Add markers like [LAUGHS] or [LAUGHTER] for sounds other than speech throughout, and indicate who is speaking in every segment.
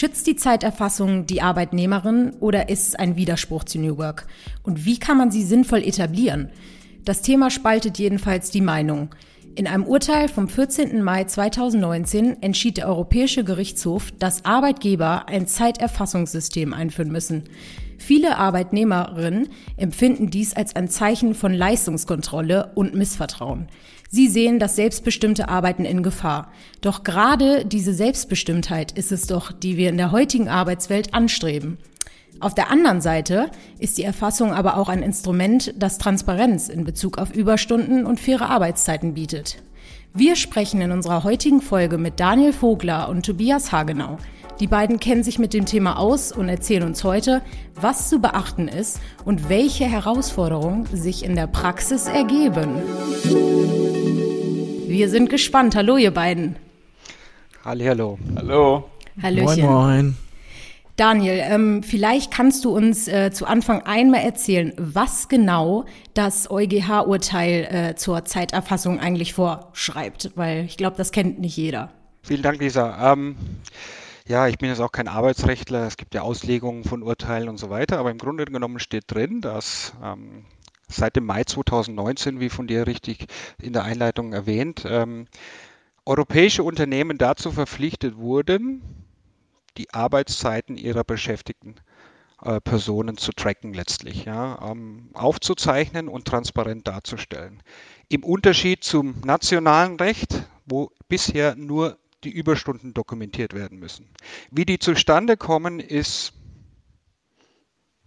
Speaker 1: Schützt die Zeiterfassung die Arbeitnehmerin oder ist es ein Widerspruch zu New Work? Und wie kann man sie sinnvoll etablieren? Das Thema spaltet jedenfalls die Meinung. In einem Urteil vom 14. Mai 2019 entschied der Europäische Gerichtshof, dass Arbeitgeber ein Zeiterfassungssystem einführen müssen. Viele Arbeitnehmerinnen empfinden dies als ein Zeichen von Leistungskontrolle und Missvertrauen. Sie sehen das selbstbestimmte Arbeiten in Gefahr. Doch gerade diese Selbstbestimmtheit ist es doch, die wir in der heutigen Arbeitswelt anstreben. Auf der anderen Seite ist die Erfassung aber auch ein Instrument, das Transparenz in Bezug auf Überstunden und faire Arbeitszeiten bietet. Wir sprechen in unserer heutigen Folge mit Daniel Vogler und Tobias Hagenau. Die beiden kennen sich mit dem Thema aus und erzählen uns heute, was zu beachten ist und welche Herausforderungen sich in der Praxis ergeben. Wir sind gespannt. Hallo, ihr beiden.
Speaker 2: Hallo.
Speaker 3: Hallo.
Speaker 1: Hallöchen.
Speaker 4: Moin, moin.
Speaker 1: Daniel, ähm, vielleicht kannst du uns äh, zu Anfang einmal erzählen, was genau das EuGH-Urteil äh, zur Zeiterfassung eigentlich vorschreibt, weil ich glaube, das kennt nicht jeder.
Speaker 2: Vielen Dank, Lisa. Ähm, ja, ich bin jetzt auch kein Arbeitsrechtler. Es gibt ja Auslegungen von Urteilen und so weiter. Aber im Grunde genommen steht drin, dass ähm, seit dem Mai 2019, wie von dir richtig in der Einleitung erwähnt, ähm, europäische Unternehmen dazu verpflichtet wurden, die Arbeitszeiten ihrer beschäftigten äh, Personen zu tracken letztlich, ja, ähm, aufzuzeichnen und transparent darzustellen. Im Unterschied zum nationalen Recht, wo bisher nur die Überstunden dokumentiert werden müssen. Wie die zustande kommen, ist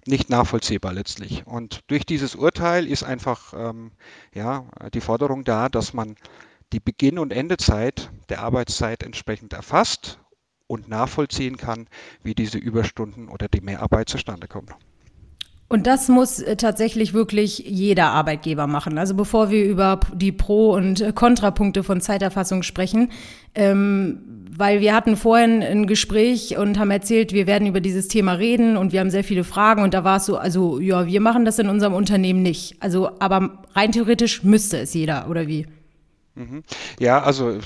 Speaker 2: nicht nachvollziehbar letztlich. Und durch dieses Urteil ist einfach ähm, ja, die Forderung da, dass man die Beginn- und Endezeit der Arbeitszeit entsprechend erfasst und nachvollziehen kann, wie diese Überstunden oder die Mehrarbeit zustande kommt.
Speaker 1: Und das muss äh, tatsächlich wirklich jeder Arbeitgeber machen. Also bevor wir über die Pro- und äh, Kontrapunkte von Zeiterfassung sprechen, ähm, weil wir hatten vorhin ein Gespräch und haben erzählt, wir werden über dieses Thema reden und wir haben sehr viele Fragen und da war es so, also ja, wir machen das in unserem Unternehmen nicht. Also, aber rein theoretisch müsste es jeder, oder wie?
Speaker 2: Mhm. Ja, also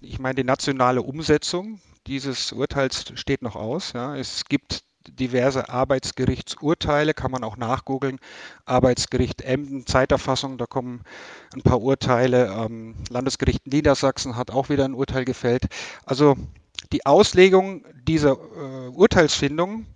Speaker 2: ich meine, die nationale Umsetzung dieses Urteils steht noch aus. Ja. Es gibt diverse Arbeitsgerichtsurteile, kann man auch nachgoogeln. Arbeitsgericht Emden, Zeiterfassung, da kommen ein paar Urteile. Ähm, Landesgericht Niedersachsen hat auch wieder ein Urteil gefällt. Also die Auslegung dieser äh, Urteilsfindung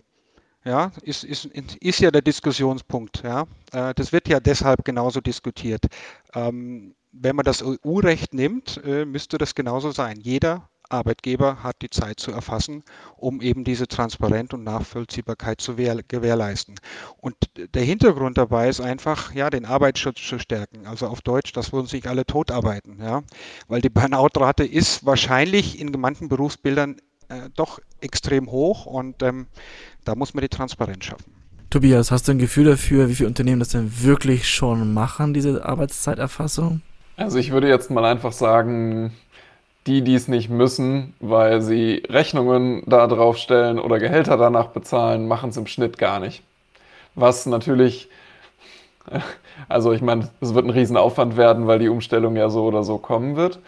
Speaker 2: ja, ist, ist, ist ja der Diskussionspunkt. Ja. Äh, das wird ja deshalb genauso diskutiert. Ähm, wenn man das EU-Recht nimmt, äh, müsste das genauso sein. Jeder Arbeitgeber hat die Zeit zu erfassen, um eben diese Transparenz und Nachvollziehbarkeit zu gewährleisten. Und der Hintergrund dabei ist einfach, ja, den Arbeitsschutz zu stärken. Also auf Deutsch, dass wir uns nicht alle totarbeiten, ja. Weil die Burnout-Rate ist wahrscheinlich in manchen Berufsbildern äh, doch extrem hoch und ähm, da muss man die Transparenz schaffen.
Speaker 4: Tobias, hast du ein Gefühl dafür, wie viele Unternehmen das denn wirklich schon machen, diese Arbeitszeiterfassung?
Speaker 3: Also ich würde jetzt mal einfach sagen, die, die es nicht müssen, weil sie Rechnungen da drauf stellen oder Gehälter danach bezahlen, machen es im Schnitt gar nicht. Was natürlich, [LAUGHS] also ich meine, es wird ein Riesenaufwand werden, weil die Umstellung ja so oder so kommen wird.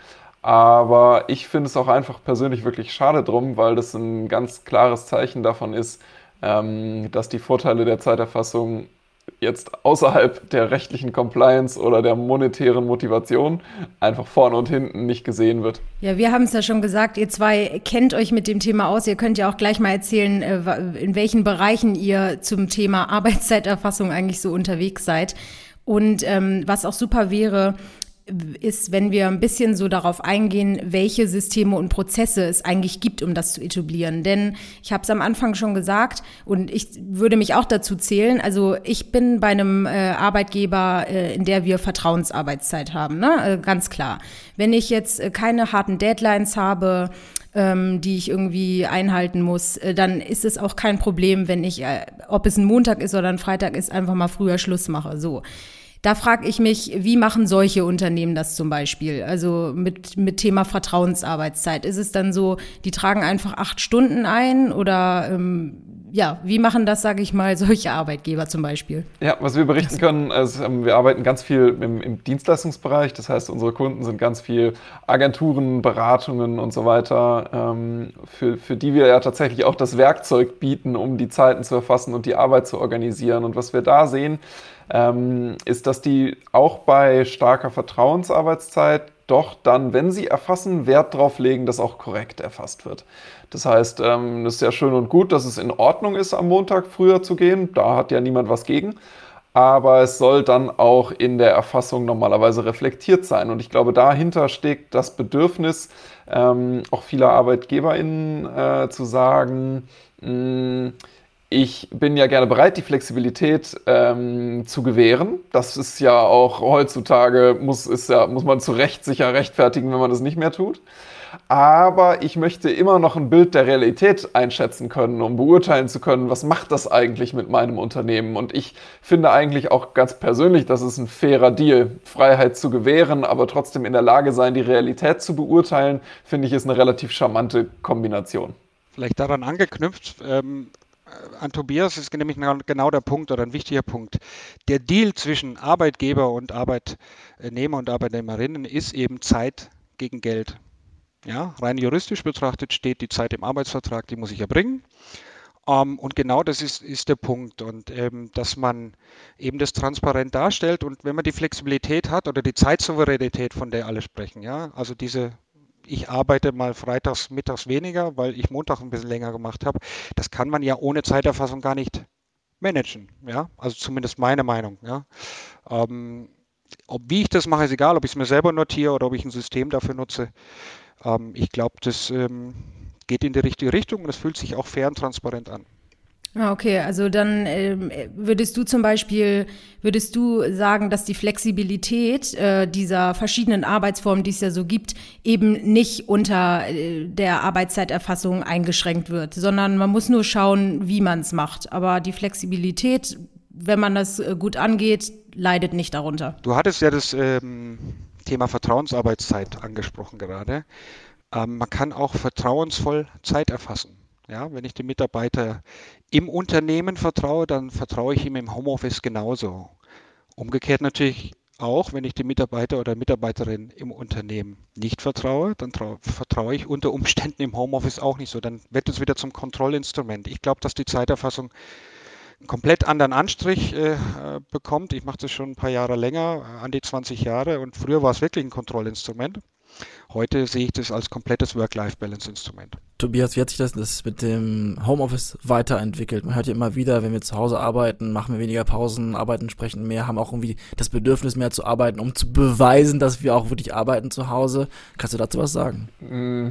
Speaker 3: Aber ich finde es auch einfach persönlich wirklich schade drum, weil das ein ganz klares Zeichen davon ist, ähm, dass die Vorteile der Zeiterfassung jetzt außerhalb der rechtlichen Compliance oder der monetären Motivation einfach vorne und hinten nicht gesehen wird.
Speaker 1: Ja, wir haben es ja schon gesagt, ihr zwei kennt euch mit dem Thema aus. Ihr könnt ja auch gleich mal erzählen, äh, in welchen Bereichen ihr zum Thema Arbeitszeiterfassung eigentlich so unterwegs seid. Und ähm, was auch super wäre, ist, wenn wir ein bisschen so darauf eingehen, welche Systeme und Prozesse es eigentlich gibt, um das zu etablieren. Denn ich habe es am Anfang schon gesagt und ich würde mich auch dazu zählen. Also ich bin bei einem äh, Arbeitgeber, äh, in der wir Vertrauensarbeitszeit haben, ne? Äh, ganz klar. Wenn ich jetzt äh, keine harten Deadlines habe, ähm, die ich irgendwie einhalten muss, äh, dann ist es auch kein Problem, wenn ich, äh, ob es ein Montag ist oder ein Freitag ist, einfach mal früher Schluss mache. So. Da frage ich mich, wie machen solche Unternehmen das zum Beispiel? Also mit, mit Thema Vertrauensarbeitszeit. Ist es dann so, die tragen einfach acht Stunden ein oder ähm, ja, wie machen das, sage ich mal, [LAUGHS] solche Arbeitgeber zum Beispiel?
Speaker 3: Ja, was wir berichten können, also wir arbeiten ganz viel im, im, Dienstleistungsbereich. Das heißt, unsere Kunden sind ganz viel Agenturen, Beratungen und so weiter, ähm, für, für die wir ja tatsächlich auch das Werkzeug bieten, um die Zeiten zu erfassen und die Arbeit zu organisieren. Und was wir da sehen, ähm, ist, dass die auch bei starker Vertrauensarbeitszeit doch dann, wenn sie erfassen, Wert darauf legen, dass auch korrekt erfasst wird. Das heißt, ähm, es ist ja schön und gut, dass es in Ordnung ist, am Montag früher zu gehen. Da hat ja niemand was gegen. Aber es soll dann auch in der Erfassung normalerweise reflektiert sein. Und ich glaube, dahinter steckt das Bedürfnis ähm, auch vieler ArbeitgeberInnen äh, zu sagen, mh, mm, ich bin ja gerne bereit, die Flexibilität ähm, zu gewähren. Das ist ja auch heutzutage, muss, ist ja, muss man zu Recht sicher rechtfertigen, wenn man das nicht mehr tut. Aber ich möchte immer noch ein Bild der Realität einschätzen können, um beurteilen zu können, was macht das eigentlich mit meinem Unternehmen. Und ich finde eigentlich auch ganz persönlich, das ist ein fairer Deal. Freiheit zu gewähren, aber trotzdem in der Lage sein, die Realität zu beurteilen, finde ich, ist eine relativ charmante Kombination.
Speaker 2: Vielleicht daran angeknüpft, ähm, äh, an Tobias ist nämlich genau der Punkt oder ein wichtiger Punkt. Der Deal zwischen Arbeitgeber und Arbeitnehmer und Arbeitnehmerinnen ist eben Zeit gegen Geld. Ja, rein juristisch betrachtet steht die Zeit im Arbeitsvertrag, die muss ich erbringen. Um, ähm, und genau das ist, ist der Punkt. Und ähm, dass man eben das transparent darstellt und wenn man die Flexibilität hat oder die Zeitsouveränität, von der alle sprechen, ja, also diese ich arbeite mal freitags, mittags weniger, weil ich Montag ein bisschen länger gemacht habe. Das kann man ja ohne Zeiterfassung gar nicht managen. Ja, also zumindest meine Meinung. Ja, ähm, ob wie ich das mache, ist egal, ob ich es mir selber notiere oder ob ich ein System dafür nutze. Ähm, ich glaube, das ähm, geht in die richtige Richtung und es fühlt sich auch fair und transparent an.
Speaker 1: Ah, okay, also dann äh, würdest du zum Beispiel, würdest du sagen, dass die Flexibilität äh, dieser verschiedenen Arbeitsformen, die es ja so gibt, eben nicht unter äh, der Arbeitszeiterfassung eingeschränkt wird, sondern man muss nur schauen, wie man es macht. Aber die Flexibilität, wenn man das äh, gut angeht, leidet nicht darunter.
Speaker 2: Du hattest ja das ähm, Thema Vertrauensarbeitszeit angesprochen gerade. Ähm, man kann auch vertrauensvoll Zeit erfassen. Ja, wenn ich dem Mitarbeiter im Unternehmen vertraue, dann vertraue ich ihm im Homeoffice genauso. Umgekehrt natürlich auch, wenn ich dem Mitarbeiter oder Mitarbeiterin im Unternehmen nicht vertraue, dann vertraue ich unter Umständen im Homeoffice auch nicht so. Dann wird es wieder zum Kontrollinstrument. Ich glaube, dass die Zeiterfassung einen komplett anderen Anstrich äh, bekommt. Ich mache das schon ein paar Jahre länger, an die 20 Jahre und früher war es wirklich ein Kontrollinstrument. Heute sehe ich das als komplettes Work-Life-Balance-Instrument.
Speaker 4: Tobias, wie hat sich das, das mit dem Homeoffice weiterentwickelt? Man hört ja immer wieder, wenn wir zu Hause arbeiten, machen wir weniger Pausen, arbeiten entsprechend mehr, haben auch irgendwie das Bedürfnis mehr zu arbeiten, um zu beweisen, dass wir auch wirklich arbeiten zu Hause. Kannst du dazu was sagen?
Speaker 3: Mm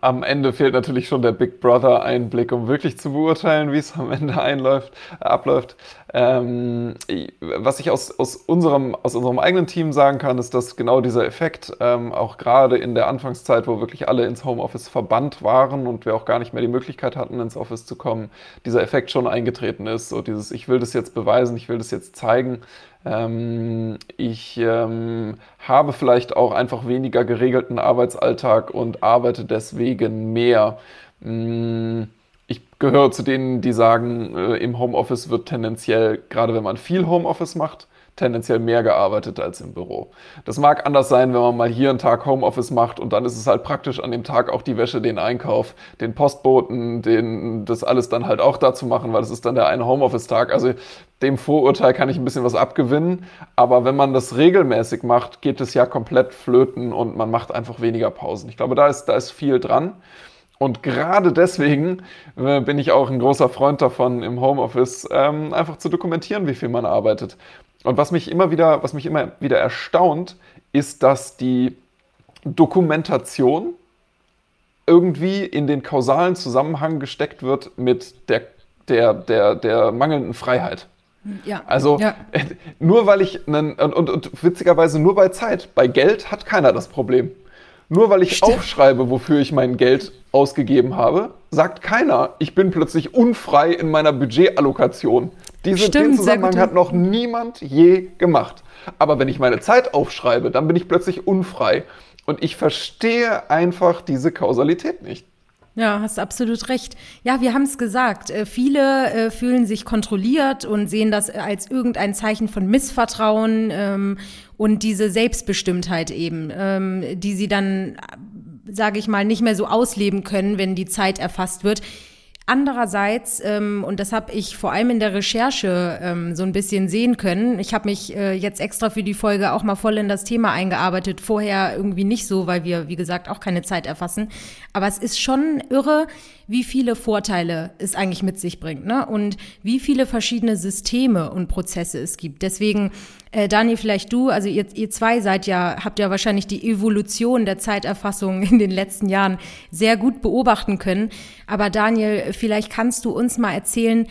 Speaker 3: am Ende fehlt natürlich schon der Big Brother Einblick, um wirklich zu beurteilen, wie es am Ende einläuft, äh, abläuft. Ähm, was ich aus, aus, unserem, aus unserem eigenen Team sagen kann, ist, dass genau dieser Effekt ähm, auch gerade in der Anfangszeit, wo wirklich alle ins Homeoffice verbannt waren und wir auch gar nicht mehr die Möglichkeit hatten, ins Office zu kommen, dieser Effekt schon eingetreten ist. So dieses, ich will das jetzt beweisen, ich will das jetzt zeigen. Ähm, ich ähm, habe vielleicht auch einfach weniger geregelten Arbeitsalltag und arbeite deswegen mehr. Mm, ich gehöre zu denen, die sagen, äh, im Homeoffice wird tendenziell, gerade wenn man viel Homeoffice macht, tendenziell mehr gearbeitet als im Büro. Das mag anders sein, wenn man mal hier einen Tag Homeoffice macht und dann ist es halt praktisch an dem Tag auch die Wäsche, den Einkauf, den Postboten, den, das alles dann halt auch dazu machen, weil es ist dann der eine Homeoffice-Tag. Also dem Vorurteil kann ich ein bisschen was abgewinnen, aber wenn man das regelmäßig macht, geht es ja komplett flöten und man macht einfach weniger Pausen. Ich glaube, da ist, da ist viel dran. Und gerade deswegen äh, bin ich auch ein großer Freund davon, im Homeoffice ähm, einfach zu dokumentieren, wie viel man arbeitet. Und was mich immer wieder, was mich immer wieder erstaunt, ist, dass die Dokumentation irgendwie in den kausalen Zusammenhang gesteckt wird mit der, der, der, der mangelnden Freiheit. Ja. Also ja. [LAUGHS] nur weil ich einen, und, und, und, witzigerweise nur bei Zeit, bei Geld hat keiner das Problem. Nur weil ich Stimmt. aufschreibe, wofür ich mein Geld ausgegeben habe, sagt keiner, ich bin plötzlich unfrei in meiner Budgetallokation. Diese, Stimmt, den Zusammenhang hat noch niemand je gemacht. Aber wenn ich meine Zeit aufschreibe, dann bin ich plötzlich unfrei. Und ich verstehe einfach diese Kausalität nicht.
Speaker 1: Ja, hast absolut recht. Ja, wir haben es gesagt. Äh, viele äh, fühlen sich kontrolliert und sehen das als irgendein Zeichen von Missvertrauen ähm, und diese Selbstbestimmtheit eben, ähm, die sie dann, sage ich mal, nicht mehr so ausleben können, wenn die Zeit erfasst wird. Andererseits, ähm, und das habe ich vor allem in der Recherche ähm, so ein bisschen sehen können, ich habe mich äh, jetzt extra für die Folge auch mal voll in das Thema eingearbeitet, vorher irgendwie nicht so, weil wir, wie gesagt, auch keine Zeit erfassen. Aber es ist schon irre, wie viele Vorteile es eigentlich mit sich bringt ne? und wie viele verschiedene Systeme und Prozesse es gibt. Deswegen, äh, Daniel, vielleicht du, also ihr, ihr zwei seid ja, habt ja wahrscheinlich die Evolution der Zeiterfassung in den letzten Jahren sehr gut beobachten können. Aber Daniel, vielleicht kannst du uns mal erzählen,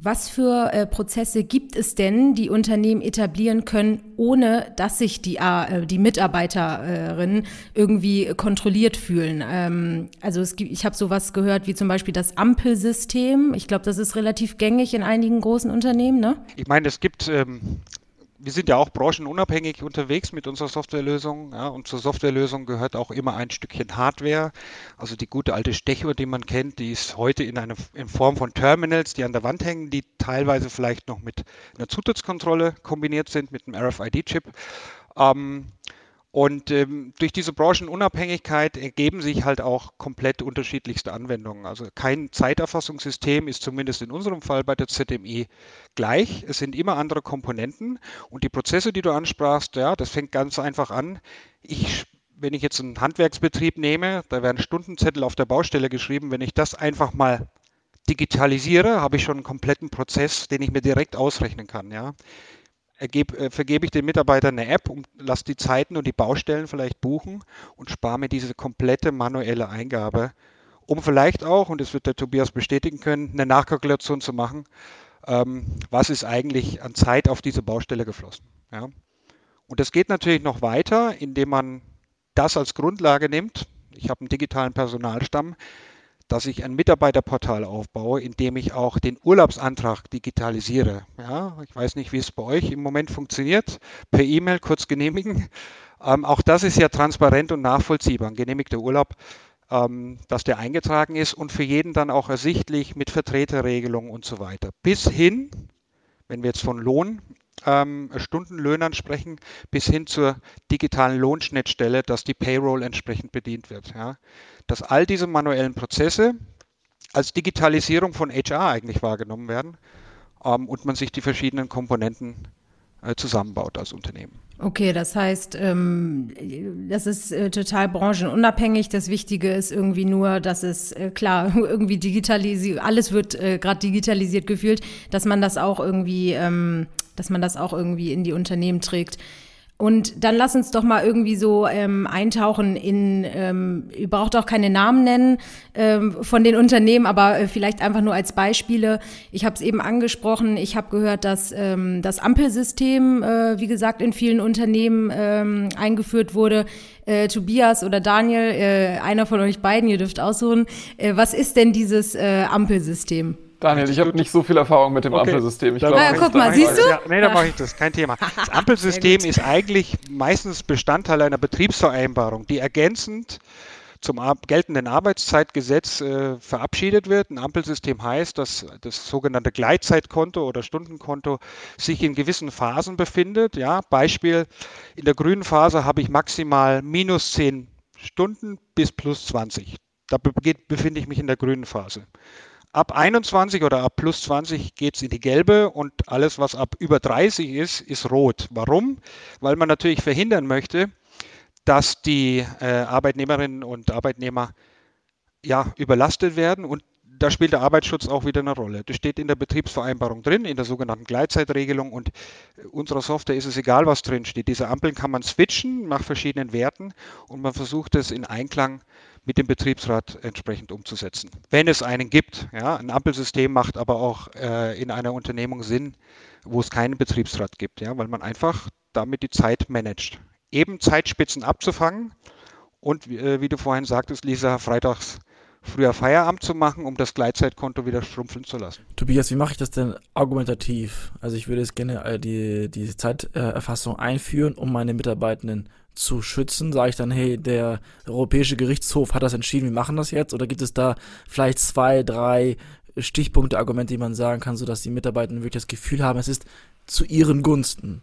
Speaker 1: was für äh, Prozesse gibt es denn, die Unternehmen etablieren können, ohne dass sich die, äh, die Mitarbeiterinnen irgendwie kontrolliert fühlen? Ähm, also es gibt, ich habe sowas gehört wie zum Beispiel das Ampelsystem. Ich glaube, das ist relativ gängig in einigen großen Unternehmen. Ne?
Speaker 2: Ich meine, es gibt ähm, wir sind ja auch branchenunabhängig unterwegs mit unserer Softwarelösung. Ja, und zur Softwarelösung gehört auch immer ein Stückchen Hardware. Also die gute alte Stechuhr, die man kennt, die ist heute in, eine, in Form von Terminals, die an der Wand hängen, die teilweise vielleicht noch mit einer Zutrittskontrolle kombiniert sind, mit einem RFID-Chip. Ähm, und ähm, durch diese Branchenunabhängigkeit ergeben sich halt auch komplett unterschiedlichste Anwendungen. Also kein Zeiterfassungssystem ist zumindest in unserem Fall bei der ZMI gleich. Es sind immer andere Komponenten und die Prozesse, die du ansprachst, ja, das fängt ganz einfach an. Ich wenn ich jetzt einen Handwerksbetrieb nehme, da werden Stundenzettel auf der Baustelle geschrieben. Wenn ich das einfach mal digitalisiere, habe ich schon einen kompletten Prozess, den ich mir direkt ausrechnen kann. Ja ergeb, äh, vergebe ich den Mitarbeitern eine App und lasse die Zeiten und die Baustellen vielleicht buchen und spare mir diese komplette manuelle Eingabe, um vielleicht auch, und das wird der Tobias bestätigen können, eine Nachkalkulation zu machen, ähm, was ist eigentlich an Zeit auf diese Baustelle geflossen. Ja? Und das geht natürlich noch weiter, indem man das als Grundlage nimmt. Ich habe einen digitalen Personalstamm, dass ich ein Mitarbeiterportal aufbaue, in dem ich auch den Urlaubsantrag digitalisiere. Ja, ich weiß nicht, wie es bei euch im Moment funktioniert. Per E-Mail kurz genehmigen. Ähm, auch das ist ja transparent und nachvollziehbar. Ein genehmigter Urlaub, ähm, dass der eingetragen ist und für jeden dann auch ersichtlich mit Vertreterregelung und so weiter. Bis hin, wenn wir jetzt von Lohn ähm, Stundenlöhnern sprechen, bis hin zur digitalen Lohnschnittstelle, dass die Payroll entsprechend bedient wird. Ja. Dass all diese manuellen Prozesse als Digitalisierung von HR eigentlich wahrgenommen werden ähm, und man sich die verschiedenen Komponenten äh, zusammenbaut als Unternehmen.
Speaker 1: Okay, das heißt, ähm, das ist äh, total branchenunabhängig. Das Wichtige ist irgendwie nur, dass es äh, klar [LAUGHS] irgendwie digitalisiert, alles wird äh, gerade digitalisiert gefühlt, dass man das auch irgendwie, ähm, dass man das auch irgendwie in die Unternehmen trägt. Und dann lass uns doch mal irgendwie so ähm, eintauchen in, ähm, ihr braucht auch keine Namen nennen ähm, von den Unternehmen, aber äh, vielleicht einfach nur als Beispiele. Ich habe es eben angesprochen, ich habe gehört, dass ähm, das Ampelsystem, äh, wie gesagt, in vielen Unternehmen ähm, eingeführt wurde. Äh, Tobias oder Daniel, äh, einer von euch beiden, ihr dürft aussuchen. Äh, was ist denn dieses äh, Ampelsystem?
Speaker 3: Daniel, ich habe nicht so viel Erfahrung mit dem okay. Ampelsystem.
Speaker 1: Ich glaub, ja, guck mal, siehst du?
Speaker 2: Ja, nee, da mache ich das, kein Thema. [LAUGHS] Das Ampelsystem ist eigentlich meistens Bestandteil einer Betriebsvereinbarung, die ergänzend zum geltenden Arbeitszeitgesetz äh, verabschiedet wird. Ein Ampelsystem heißt, dass das sogenannte Gleitzeitkonto oder Stundenkonto sich in gewissen Phasen befindet. Ja, Beispiel, in der grünen Phase habe ich maximal minus 10 Stunden bis plus 20. Da befinde ich mich in der grünen Phase. Ab 21 oder ab plus 20 geht es in die gelbe und alles, was ab über 30 ist, ist rot. Warum? Weil man natürlich verhindern möchte, dass die äh, Arbeitnehmerinnen und Arbeitnehmer ja, überlastet werden und da spielt der Arbeitsschutz auch wieder eine Rolle. Das steht in der Betriebsvereinbarung drin, in der sogenannten Gleitzeitregelung und unserer Software ist es egal, was drin steht. Diese Ampeln kann man switchen nach verschiedenen Werten und man versucht es in Einklang mit dem Betriebsrat entsprechend umzusetzen. Wenn es einen gibt. Ja, ein Ampelsystem macht aber auch äh, in einer Unternehmung Sinn, wo es keinen Betriebsrat gibt, ja, weil man einfach damit die Zeit managt. Eben Zeitspitzen abzufangen und äh, wie du vorhin sagtest, Lisa, freitags früher Feierabend zu machen, um das Gleitzeitkonto wieder schrumpfen zu lassen.
Speaker 4: Tobias, wie mache ich das denn argumentativ? Also ich würde jetzt gerne äh, die, die Zeiterfassung einführen, um meine Mitarbeitenden zu schützen. Sage ich dann, hey, der Europäische Gerichtshof hat das entschieden, wir machen das jetzt? Oder gibt es da vielleicht zwei, drei Stichpunkte, Argumente, die man sagen kann, sodass die Mitarbeitenden wirklich das Gefühl haben, es ist zu ihren Gunsten?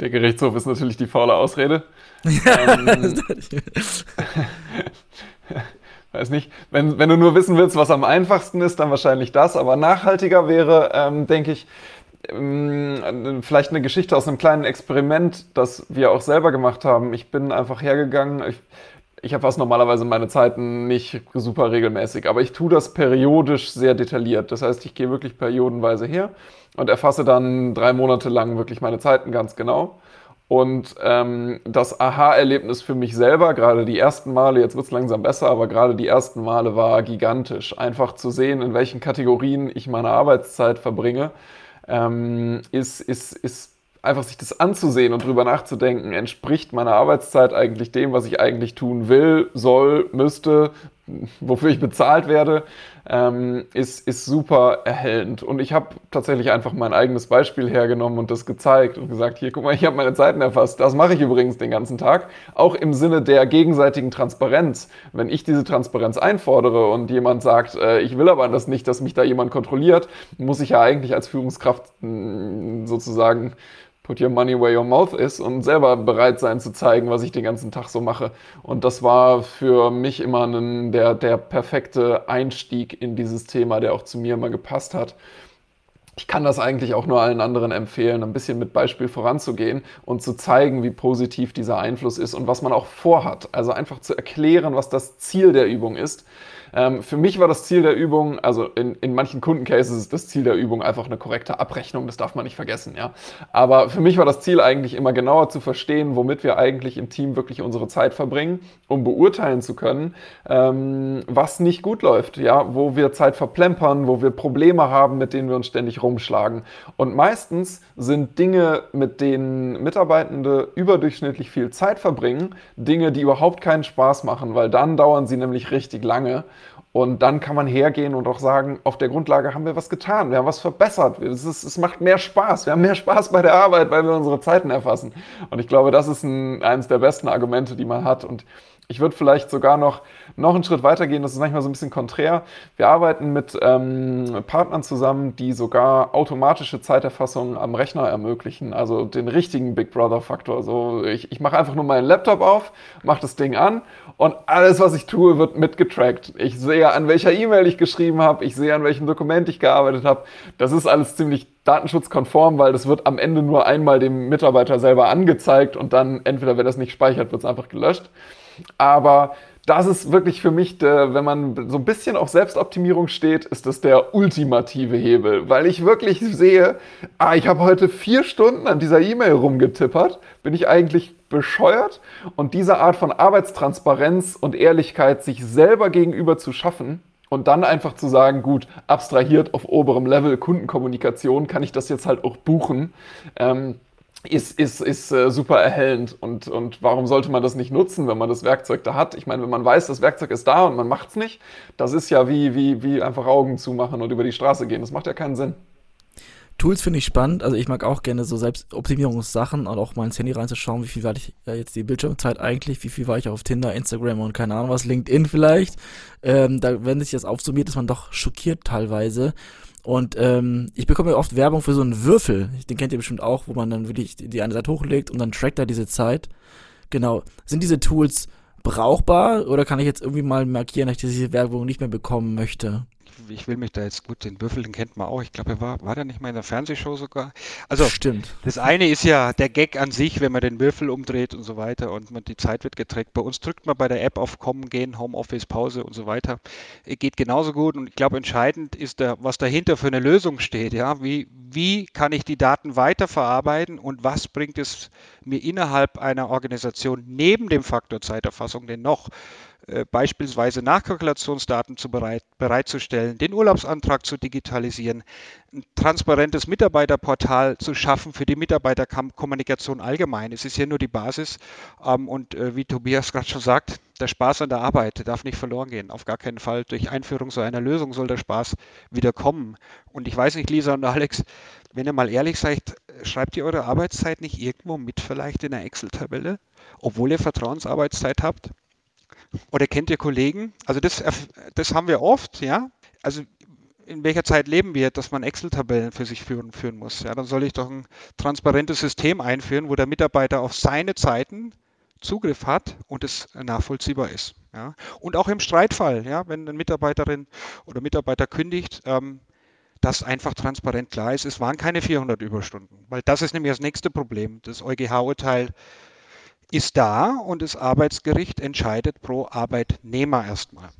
Speaker 3: Der Gerichtshof ist natürlich die faule Ausrede. [LAUGHS] ähm, [LAUGHS] weiß nicht, wenn, wenn du nur wissen willst, was am einfachsten ist, dann wahrscheinlich das, aber nachhaltiger wäre, ähm, denke ich, ähm, vielleicht eine Geschichte aus einem kleinen Experiment, das wir auch selber gemacht haben. Ich bin einfach hergegangen, ich, ich habe fast normalerweise meine Zeiten nicht super regelmäßig, aber ich tue das periodisch sehr detailliert. Das heißt, ich gehe wirklich periodenweise her und erfasse dann drei Monate lang wirklich meine Zeiten ganz genau und ähm, das Aha-Erlebnis für mich selber, gerade die ersten Male, jetzt wird es langsam besser, aber gerade die ersten Male war gigantisch. Einfach zu sehen, in welchen Kategorien ich meine Arbeitszeit verbringe, ähm, ist, ist, ist einfach sich das anzusehen und drüber nachzudenken, entspricht meine Arbeitszeit eigentlich dem, was ich eigentlich tun will, soll, müsste, wofür ich bezahlt werde, ähm, ist, ist super erhellend. Und ich habe tatsächlich einfach mein eigenes Beispiel hergenommen und das gezeigt und gesagt, hier, guck mal, ich habe meine Zeiten erfasst. Das mache ich übrigens den ganzen Tag. Auch im Sinne der gegenseitigen Transparenz. Wenn ich diese Transparenz einfordere und jemand sagt, äh, ich will aber das nicht, dass mich da jemand kontrolliert, muss ich ja eigentlich als Führungskraft mh, sozusagen put your money where your mouth is und selber bereit sein zu zeigen, was ich den ganzen Tag so mache. Und das war für mich immer ein, der, der perfekte Einstieg in dieses Thema, der auch zu mir immer gepasst hat. Ich kann das eigentlich auch nur allen anderen empfehlen, ein bisschen mit Beispiel voranzugehen und zu zeigen, wie positiv dieser Einfluss ist und was man auch vorhat. Also einfach zu erklären, was das Ziel der Übung ist ähm, für mich war das Ziel der Übung, also in, in manchen Kundencases ist das Ziel der Übung einfach eine korrekte Abrechnung, das darf man nicht vergessen, ja. Aber für mich war das Ziel eigentlich immer genauer zu verstehen, womit wir eigentlich im Team wirklich unsere Zeit verbringen, um beurteilen zu können, ähm, was nicht gut läuft, ja, wo wir Zeit verplempern, wo wir Probleme haben, mit denen wir uns ständig rumschlagen. Und meistens sind Dinge, mit denen Mitarbeitende überdurchschnittlich viel Zeit verbringen, Dinge, die überhaupt keinen Spaß machen, weil dann dauern sie nämlich richtig lange. Und dann kann man hergehen und auch sagen, auf der Grundlage haben wir was getan, wir haben was verbessert, es, ist, es macht mehr Spaß, wir haben mehr Spaß bei der Arbeit, weil wir unsere Zeiten erfassen. Und ich glaube, das ist ein, eines der besten Argumente, die man hat. Und ich würde vielleicht sogar noch, noch einen Schritt weiter gehen, das ist manchmal so ein bisschen konträr. Wir arbeiten mit ähm, Partnern zusammen, die sogar automatische Zeiterfassung am Rechner ermöglichen, also den richtigen Big Brother-Faktor. So, ich, ich mache einfach nur meinen Laptop auf, mache das Ding an und alles, was ich tue, wird mitgetrackt. Ich sehe, an welcher E-Mail ich geschrieben habe, ich sehe, an welchem Dokument ich gearbeitet habe. Das ist alles ziemlich datenschutzkonform, weil das wird am Ende nur einmal dem Mitarbeiter selber angezeigt und dann entweder, wenn das nicht speichert, wird es einfach gelöscht. Aber das ist wirklich für mich, der, wenn man so ein bisschen auf Selbstoptimierung steht, ist das der ultimative Hebel, weil ich wirklich sehe, ah, ich habe heute vier Stunden an dieser E-Mail rumgetippert, bin ich eigentlich bescheuert? Und diese Art von Arbeitstransparenz und Ehrlichkeit sich selber gegenüber zu schaffen und dann einfach zu sagen, gut, abstrahiert auf oberem Level Kundenkommunikation, kann ich das jetzt halt auch buchen. Ähm, ist, ist, ist äh, super erhellend. Und, und warum sollte man das nicht nutzen, wenn man das Werkzeug da hat? Ich meine, wenn man weiß, das Werkzeug ist da und man macht es nicht, das ist ja wie, wie, wie einfach Augen zumachen und über die Straße gehen. Das macht ja keinen Sinn.
Speaker 4: Tools finde ich spannend. Also ich mag auch gerne so Selbstoptimierungssachen und auch mal ins Handy reinzuschauen, wie viel war ich ja, jetzt die Bildschirmzeit eigentlich, wie viel war ich auf Tinder, Instagram und keine Ahnung was, LinkedIn vielleicht. Ähm, da, wenn sich das aufsummiert, ist man doch schockiert teilweise. Und ähm, ich bekomme oft Werbung für so einen Würfel. Den kennt ihr bestimmt auch, wo man dann wirklich die eine Seite hochlegt und dann trackt er diese Zeit. Genau. Sind diese Tools brauchbar oder kann ich jetzt irgendwie mal markieren, dass ich diese Werbung nicht mehr bekommen möchte?
Speaker 2: Ich will mich da jetzt gut, den Würfel, den kennt man auch. Ich glaube, er war, war der nicht mal in der Fernsehshow sogar? Also,
Speaker 4: Stimmt.
Speaker 2: Das eine ist ja der Gag an sich, wenn man den Würfel umdreht und so weiter und man, die Zeit wird getrackt. Bei uns drückt man bei der App auf Kommen, Gehen, Homeoffice, Pause und so weiter. Geht genauso gut und ich glaube, entscheidend ist, da, was dahinter für eine Lösung steht. Ja? Wie, wie kann ich die Daten weiterverarbeiten und was bringt es mir innerhalb einer Organisation neben dem Faktor Zeiterfassung denn noch? Äh, beispielsweise Nachkalkulationsdaten zu bereit, bereitzustellen, den Urlaubsantrag zu digitalisieren, ein transparentes Mitarbeiterportal zu schaffen für die Mitarbeiterkommunikation allgemein. Es ist hier nur die Basis. Ähm, und äh, wie Tobias gerade schon sagt, der Spaß an der Arbeit darf nicht verloren gehen. Auf gar keinen Fall. Durch Einführung so einer Lösung soll der Spaß wieder kommen. Und ich weiß nicht, Lisa und Alex, wenn ihr mal ehrlich seid, schreibt ihr eure Arbeitszeit nicht irgendwo mit vielleicht in einer Excel-Tabelle, obwohl ihr Vertrauensarbeitszeit habt? Oder kennt ihr Kollegen? Also das, das haben wir oft, ja. Also in welcher Zeit leben wir, dass man Excel-Tabellen für sich führen, führen muss. Ja, dann soll ich doch ein transparentes System einführen, wo der Mitarbeiter auf seine Zeiten Zugriff hat und es nachvollziehbar ist. Ja. Und auch im Streitfall, ja, wenn eine Mitarbeiterin oder Mitarbeiter kündigt, ähm, dass einfach transparent klar ist, es waren keine 400 Überstunden. Weil das ist nämlich das nächste Problem. Das EuGH-Urteil ist da und das Arbeitsgericht entscheidet pro Arbeitnehmer erstmal.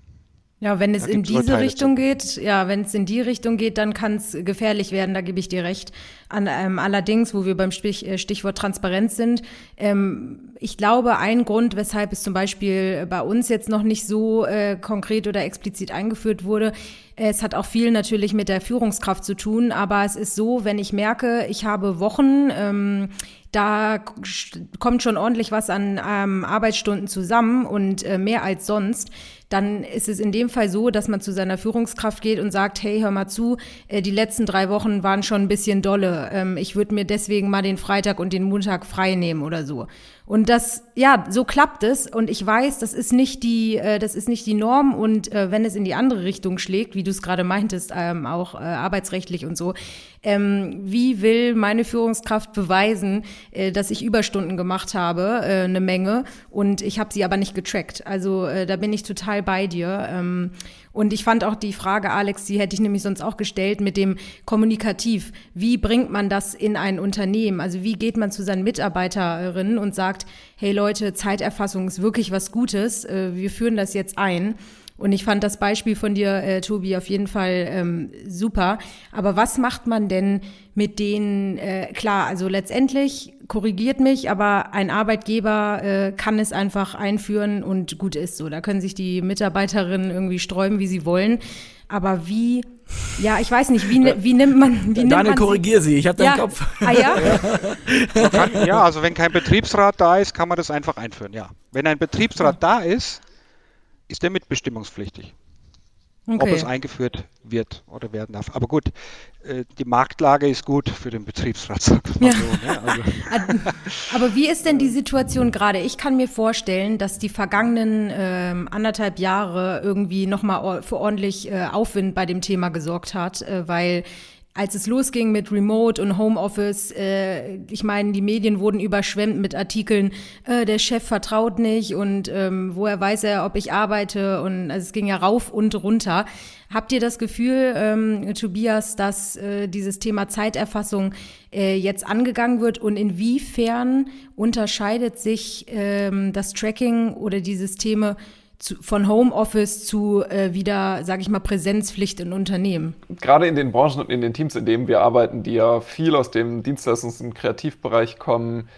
Speaker 1: Ja, wenn es in diese Richtung zu. geht, ja, wenn es in die Richtung geht, dann kann es gefährlich werden, da gebe ich dir recht. An, ähm, allerdings, wo wir beim Stich, äh, Stichwort Transparenz sind, ähm, ich glaube, ein Grund, weshalb es zum Beispiel bei uns jetzt noch nicht so äh, konkret oder explizit eingeführt wurde, es hat auch viel natürlich mit der Führungskraft zu tun, aber es ist so, wenn ich merke, ich habe Wochen, ähm, da kommt schon ordentlich was an ähm, Arbeitsstunden zusammen und äh, mehr als sonst, dann ist es in dem Fall so, dass man zu seiner Führungskraft geht und sagt, hey, hör mal zu, äh, die letzten drei Wochen waren schon ein bisschen dolle. Ähm, ich würde mir deswegen mal den Freitag und den Montag frei nehmen oder so. Und das, ja, so klappt es. Und ich weiß, das ist nicht die, äh, das ist nicht die Norm. Und äh, wenn es in die andere Richtung schlägt, wie du es gerade meintest, ähm, auch äh, arbeitsrechtlich und so, ähm, wie will meine Führungskraft beweisen, äh, dass ich Überstunden gemacht habe, äh, eine Menge, und ich habe sie aber nicht getrackt. Also äh, da bin ich total bei dir. Ähm, und ich fand auch die Frage, Alex, die hätte ich nämlich sonst auch gestellt, mit dem Kommunikativ. Wie bringt man das in ein Unternehmen? Also wie geht man zu seinen Mitarbeiterinnen und sagt, hey Leute, Zeiterfassung ist wirklich was Gutes, äh, wir führen das jetzt ein. Und ich fand das Beispiel von dir, äh, Tobi, auf jeden Fall ähm, super. Aber was macht man denn mit denen, äh, klar, also letztendlich korrigiert mich, aber ein Arbeitgeber äh, kann es einfach einführen und gut ist so. Da können sich die Mitarbeiterinnen irgendwie sträuben, wie sie wollen. Aber wie, ja, ich weiß nicht, wie, wie nimmt man. Wie
Speaker 4: nimmt Daniel, korrigier sie, ich habe deinen
Speaker 1: ja.
Speaker 4: Kopf.
Speaker 1: Ah ja? [LAUGHS]
Speaker 2: Kann, ja, also wenn kein Betriebsrat da ist, kann man das einfach einführen, ja. Wenn ein Betriebsrat da ist, ist der mitbestimmungspflichtig. Okay. Ob es eingeführt wird oder werden darf. Aber gut, äh, die Marktlage ist gut für den Betriebsrat, sagt man ja. so. Ne?
Speaker 1: Also. [LAUGHS] Aber wie ist denn die Situation gerade? Ich kann mir vorstellen, dass die vergangenen äh, anderthalb Jahre irgendwie nochmal für ordentlich äh, Aufwind bei dem Thema gesorgt hat, äh, weil als es losging mit Remote und Homeoffice, äh, ich meine, die Medien wurden überschwemmt mit Artikeln, äh, der Chef vertraut nicht und ähm, woher weiß er, ob ich arbeite und also es ging ja rauf und runter. Habt ihr das Gefühl, ähm, Tobias, dass äh, dieses Thema Zeiterfassung äh, jetzt angegangen wird und inwiefern unterscheidet sich ähm, das Tracking oder die Systeme zu, von Homeoffice zu äh, wieder, sage ich mal, Präsenzpflicht in Unternehmen?
Speaker 3: Gerade in den Branchen und in den Teams, in denen wir arbeiten, die ja viel aus dem Dienstleistungs- und Kreativbereich kommen,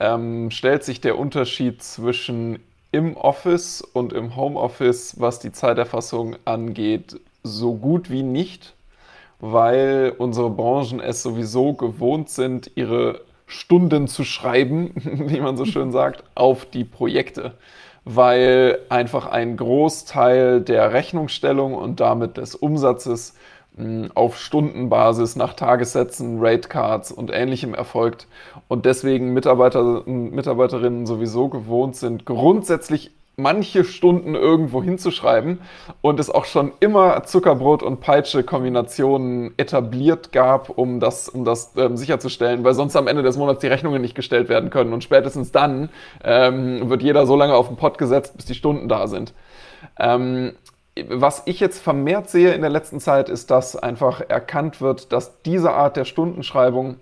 Speaker 3: ähm, stellt sich der Unterschied zwischen im Office und im Homeoffice, was die Zeiterfassung angeht, so gut wie nicht, weil unsere Branchen es sowieso gewohnt sind, ihre Stunden zu schreiben, [LAUGHS] wie man so schön sagt, auf die Projekte weil einfach ein Großteil der Rechnungsstellung und damit des Umsatzes hm, auf Stundenbasis nach Tagessätzen, Ratecards und ähnlichem erfolgt und deswegen Mitarbeiter Mitarbeiterinnen sowieso gewohnt sind, grundsätzlich manche Stunden irgendwo hinzuschreiben und es auch schon immer Zuckerbrot und Peitsche Kombinationen etabliert gab, um das, um das ähm, sicherzustellen, weil sonst am Ende des Monats die Rechnungen nicht gestellt werden können und spätestens dann ähm, wird jeder so lange auf den Pott gesetzt, bis die Stunden da sind. Ähm, was ich jetzt vermehrt sehe in der letzten Zeit, ist, dass einfach erkannt wird, dass diese Art der Stundenschreibung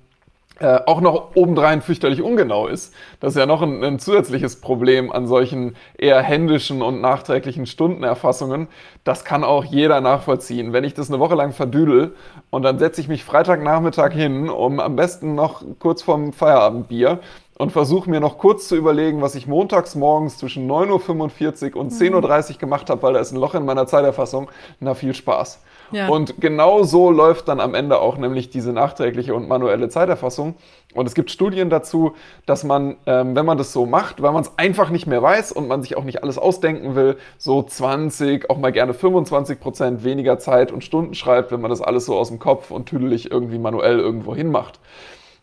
Speaker 3: äh, auch noch obendrein fürchterlich ungenau ist. Das ist ja noch ein, ein, zusätzliches Problem an solchen eher händischen und nachträglichen Stundenerfassungen. Das kann auch jeder nachvollziehen. Wenn ich das eine Woche lang verdüdel und dann setze ich mich Freitagnachmittag hin, um am besten noch kurz vorm Feierabendbier und versuche mir noch kurz zu überlegen, was ich montags morgens zwischen 9.45 Uhr und 10.30 Uhr gemacht habe, weil da ist ein Loch in meiner Zeiterfassung. Na, viel Spaß. Ja. Und genau so läuft dann am Ende auch nämlich diese nachträgliche und manuelle Zeiterfassung. Und es gibt Studien dazu, dass man, ähm, wenn man das so macht, weil man es einfach nicht mehr weiß und man sich auch nicht alles ausdenken will, so 20, auch mal gerne 25 Prozent weniger Zeit und Stunden schreibt, wenn man das alles so aus dem Kopf und tüdelig irgendwie manuell irgendwo hinmacht.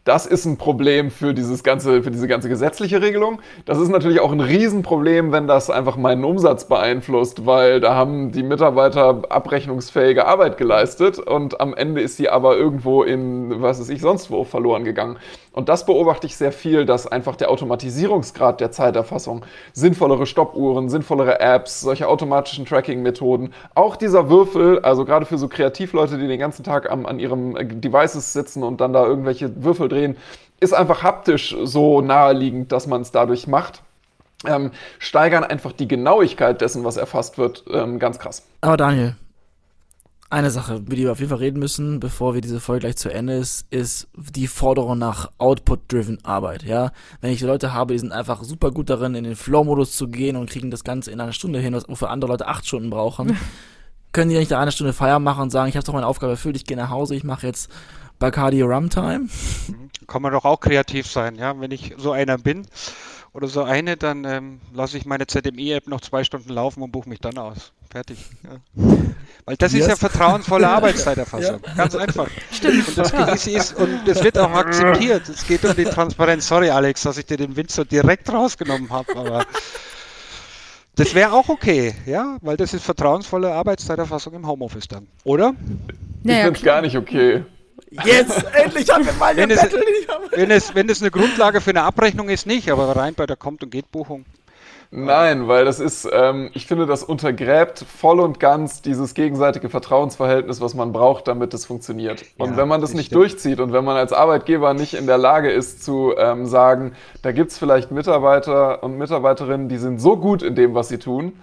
Speaker 3: Das ist ein Problem für, dieses ganze, für diese ganze gesetzliche Regelung. Das ist natürlich auch ein Riesenproblem, wenn das einfach meinen Umsatz beeinflusst, weil da haben die Mitarbeiter abrechnungsfähige Arbeit geleistet und am Ende ist sie aber irgendwo in, was weiß ich, sonst wo verloren gegangen. Und das beobachte ich sehr viel, dass einfach der Automatisierungsgrad der Zeiterfassung, sinnvollere Stoppuhren, sinnvollere Apps, solche automatischen Tracking-Methoden, auch dieser Würfel, also gerade für so Kreativleute, die den ganzen Tag am, an ihrem Devices sitzen und dann da irgendwelche Würfel drehen, ist einfach haptisch so naheliegend, dass man es dadurch macht. Ähm, steigern einfach die Genauigkeit dessen, was erfasst wird, ähm, ganz krass.
Speaker 4: Aber Daniel, eine Sache, über die wir auf jeden Fall reden müssen, bevor wir diese Folge gleich zu Ende ist, ist die Forderung nach Output-driven Arbeit, ja. Wenn ich Leute habe, die sind einfach super gut darin, in den Flow-Modus zu gehen und kriegen das Ganze in einer Stunde hin, was für andere Leute acht Stunden brauchen, [LAUGHS] können die nicht da eine Stunde Feier machen und sagen, ich habe doch meine Aufgabe erfüllt, ich gehe nach Hause, ich mache jetzt Bacardi Rumtime?
Speaker 2: Mhm. Kann man doch auch kreativ sein, ja. Wenn ich so einer bin, oder so eine, dann ähm, lasse ich meine ZME-App noch zwei Stunden laufen und buche mich dann aus. Fertig. Ja. Weil das yes. ist ja vertrauensvolle [LAUGHS] Arbeitszeiterfassung. Ja. Ganz einfach. Stimmt. Und das ist und das wird auch akzeptiert. Es geht um die Transparenz. Sorry, Alex, dass ich dir den Wind so direkt rausgenommen habe, aber das wäre auch okay, ja, weil das ist vertrauensvolle Arbeitszeiterfassung im Homeoffice dann, oder?
Speaker 3: Ich naja, finde es gar nicht okay.
Speaker 4: Jetzt, endlich haben wir mal
Speaker 2: wenn es, Battle. Wenn es, wenn es eine Grundlage für eine Abrechnung ist, nicht, aber rein bei der Kommt- und Geht-Buchung.
Speaker 3: Nein, weil das ist, ähm, ich finde, das untergräbt voll und ganz dieses gegenseitige Vertrauensverhältnis, was man braucht, damit es funktioniert. Und ja, wenn man das, das nicht stimmt. durchzieht und wenn man als Arbeitgeber nicht in der Lage ist zu ähm, sagen, da gibt es vielleicht Mitarbeiter und Mitarbeiterinnen, die sind so gut in dem, was sie tun,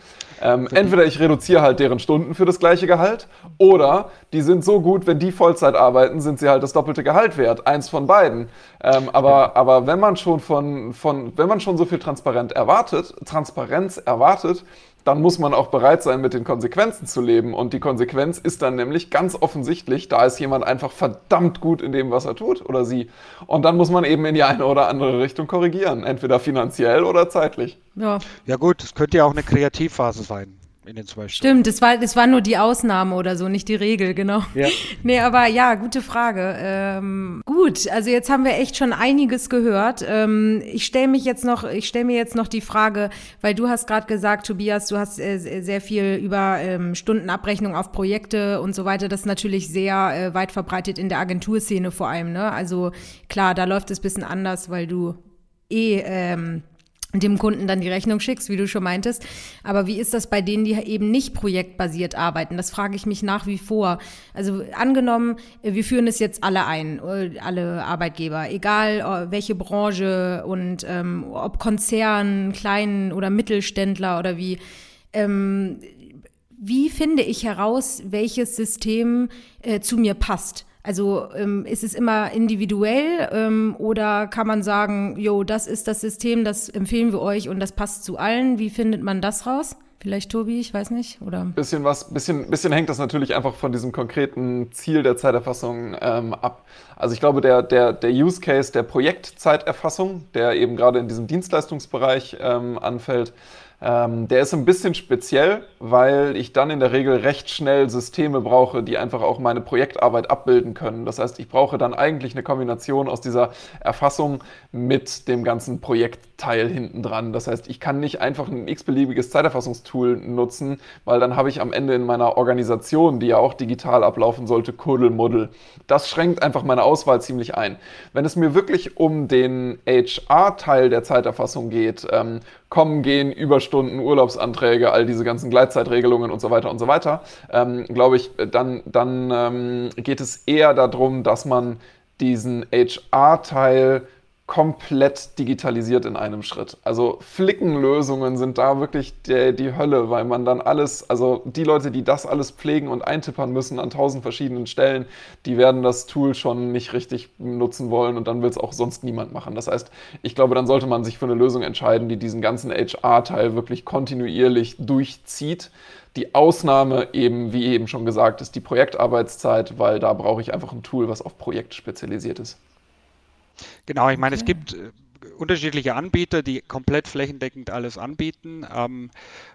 Speaker 3: ähm, entweder ich reduziere halt deren Stunden für das gleiche Gehalt oder die sind so gut, wenn die Vollzeit arbeiten, sind sie halt das doppelte Gehalt wert. Eins von beiden. Ähm, aber, aber wenn man schon von, von, wenn man schon so viel Transparenz erwartet, Transparenz erwartet, dann muss man auch bereit sein, mit den Konsequenzen zu leben. Und die Konsequenz ist dann nämlich ganz offensichtlich, da ist jemand einfach verdammt gut in dem, was er tut oder sie. Und dann muss man eben in die eine oder andere Richtung korrigieren, entweder finanziell oder zeitlich.
Speaker 2: Ja, ja gut, es könnte ja auch eine Kreativphase sein in den zwei
Speaker 1: Stunden. Stimmt, das war, das war nur die Ausnahme oder so, nicht die Regel, genau. Ja. [LAUGHS] Nee, aber ja, gute Frage. Ähm, gut, also jetzt haben wir echt schon einiges gehört. Ähm, ich stelle mich jetzt noch, ich stelle mir jetzt noch die Frage, weil du hast gerade gesagt, Tobias, du hast äh, sehr viel über ähm, Stundenabrechnung auf Projekte und so weiter. Das ist natürlich sehr äh, weit verbreitet in der Agenturszene vor allem. Ne? Also klar, da läuft es bisschen anders, weil du eh ähm, dem Kunden dann die Rechnung schickst, wie du schon meintest. Aber wie ist das bei denen, die eben nicht projektbasiert arbeiten? Das frage ich mich nach wie vor. Also angenommen, wir führen es jetzt alle ein, alle Arbeitgeber, egal äh, welche Branche und ähm, ob Konzern, kleinen oder Mittelständler oder wie. Ähm, wie finde ich heraus, welches System äh, zu mir passt? Also ähm, ist es immer individuell ähm, oder kann man sagen, jo, das ist das System, das empfehlen wir euch und das passt zu allen? Wie findet man das raus? Vielleicht Tobi, ich weiß nicht, oder?
Speaker 3: Bisschen was, bisschen, bisschen hängt das natürlich einfach von diesem konkreten Ziel der Zeiterfassung ähm, ab. Also ich glaube, der, der, der Use Case der Projektzeiterfassung, der eben gerade in diesem Dienstleistungsbereich ähm, anfällt, ähm, der ist ein bisschen speziell, weil ich dann in der Regel recht schnell Systeme brauche, die einfach auch meine Projektarbeit abbilden können. Das heißt, ich brauche dann eigentlich eine Kombination aus dieser Erfassung mit dem ganzen Projektteil hinten dran. Das heißt, ich kann nicht einfach ein x-beliebiges Zeiterfassungstool nutzen, weil dann habe ich am Ende in meiner Organisation, die ja auch digital ablaufen sollte, Kuddelmuddel. Das schränkt einfach meine Auswahl ziemlich ein. Wenn es mir wirklich um den HR-Teil der Zeiterfassung geht, ähm, kommen, gehen, Überstunden, Urlaubsanträge, all diese ganzen Gleitzeitregelungen und so weiter und so weiter, ähm, glaube ich, dann, dann ähm, geht es eher darum, dass man diesen HR-Teil komplett digitalisiert in einem Schritt. Also Flickenlösungen sind da wirklich die, die Hölle, weil man dann alles, also die Leute, die das alles pflegen und eintippern müssen an tausend verschiedenen Stellen, die werden das Tool schon nicht richtig nutzen wollen und dann will es auch sonst niemand machen. Das heißt, ich glaube, dann sollte man sich für eine Lösung entscheiden, die diesen ganzen HR-Teil wirklich kontinuierlich durchzieht. Die Ausnahme eben, wie eben schon gesagt, ist die Projektarbeitszeit, weil da brauche ich einfach ein Tool, was auf Projekte spezialisiert ist.
Speaker 2: Genau, ich meine, es gibt äh, unterschiedliche Anbieter, die komplett flächendeckend alles anbieten. Ähm,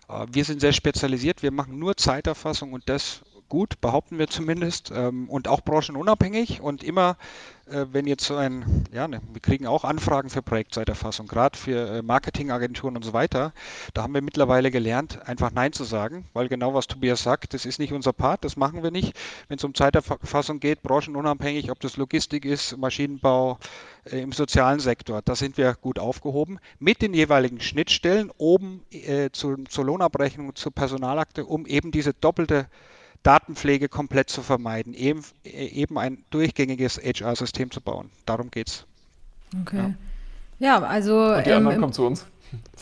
Speaker 2: äh, wir sind sehr spezialisiert. Wir machen nur Zeiterfassung und das gut, behaupten wir zumindest, ähm, und auch branchenunabhängig und immer, äh, wenn jetzt so ein, ja, ne, wir kriegen auch Anfragen für Projektzeiterfassung, gerade für äh, Marketingagenturen und so weiter. Da haben wir mittlerweile gelernt, einfach Nein zu sagen, weil genau was Tobias sagt, das ist nicht unser Part, das machen wir nicht. Wenn es um Zeiterfassung geht, branchenunabhängig, ob das Logistik ist, Maschinenbau, äh, im sozialen Sektor, da sind wir gut aufgehoben, mit den jeweiligen Schnittstellen oben äh, zu, zur Lohnabrechnung, zur Personalakte, um eben diese doppelte Datenpflege komplett zu vermeiden, eben, eben ein durchgängiges HR-System zu bauen. Darum geht's.
Speaker 1: Okay. Ja, ja also.
Speaker 3: Und die anderen ähm, kommen zu uns. [LAUGHS]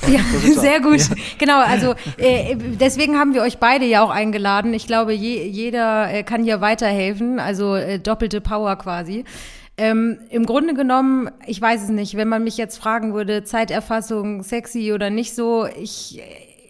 Speaker 1: Ja, sehr gut. Ja. Genau, also äh, deswegen haben wir euch beide ja auch eingeladen. Ich glaube, je, jeder äh, kann hier weiterhelfen, also äh, doppelte Power quasi. Ähm, Im Grunde genommen, ich weiß es nicht, wenn man mich jetzt fragen würde, Zeiterfassung sexy oder nicht so, ich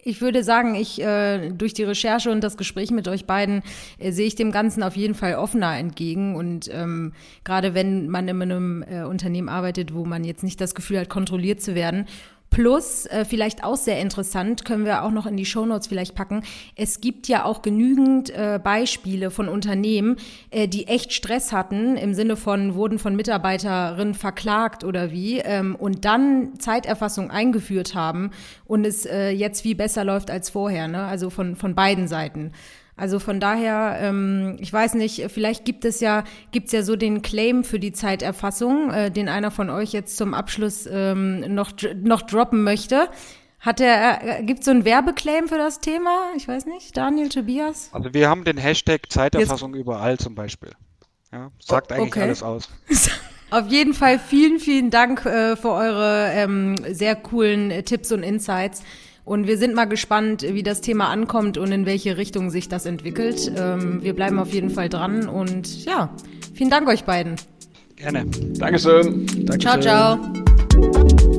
Speaker 1: ich würde sagen, ich äh, durch die Recherche und das Gespräch mit euch beiden äh, sehe ich dem Ganzen auf jeden Fall offener entgegen. Und ähm, gerade wenn man in einem äh, Unternehmen arbeitet, wo man jetzt nicht das Gefühl hat, kontrolliert zu werden Plus, äh, vielleicht auch sehr interessant, können wir auch noch in die Shownotes vielleicht packen. Es gibt ja auch genügend äh, Beispiele von Unternehmen, äh, die echt Stress hatten, im Sinne von wurden von Mitarbeiterinnen verklagt oder wie, ähm, und dann Zeiterfassung eingeführt haben und es äh, jetzt wie besser läuft als vorher, ne? also von, von beiden Seiten. Also von daher, ähm, ich weiß nicht, vielleicht gibt es ja, gibt's ja so den Claim für die Zeiterfassung, äh, den einer von euch jetzt zum Abschluss ähm, noch, noch droppen möchte. Hat er, äh, gibt es so einen Werbeclaim für das Thema? Ich weiß nicht, Daniel, Tobias?
Speaker 2: Also wir haben den Hashtag Zeiterfassung jetzt. überall zum Beispiel. Ja, sagt eigentlich okay. alles aus. [LAUGHS]
Speaker 1: Auf jeden Fall vielen, vielen Dank äh, für eure ähm, sehr coolen äh, Tipps und Insights. Und wir sind mal gespannt, wie das Thema ankommt und in welche Richtung sich das entwickelt. Ähm, wir bleiben auf jeden Fall dran und ja, vielen Dank euch beiden.
Speaker 2: Gerne.
Speaker 3: Dankeschön.
Speaker 1: Dankeschön. Ciao, ciao.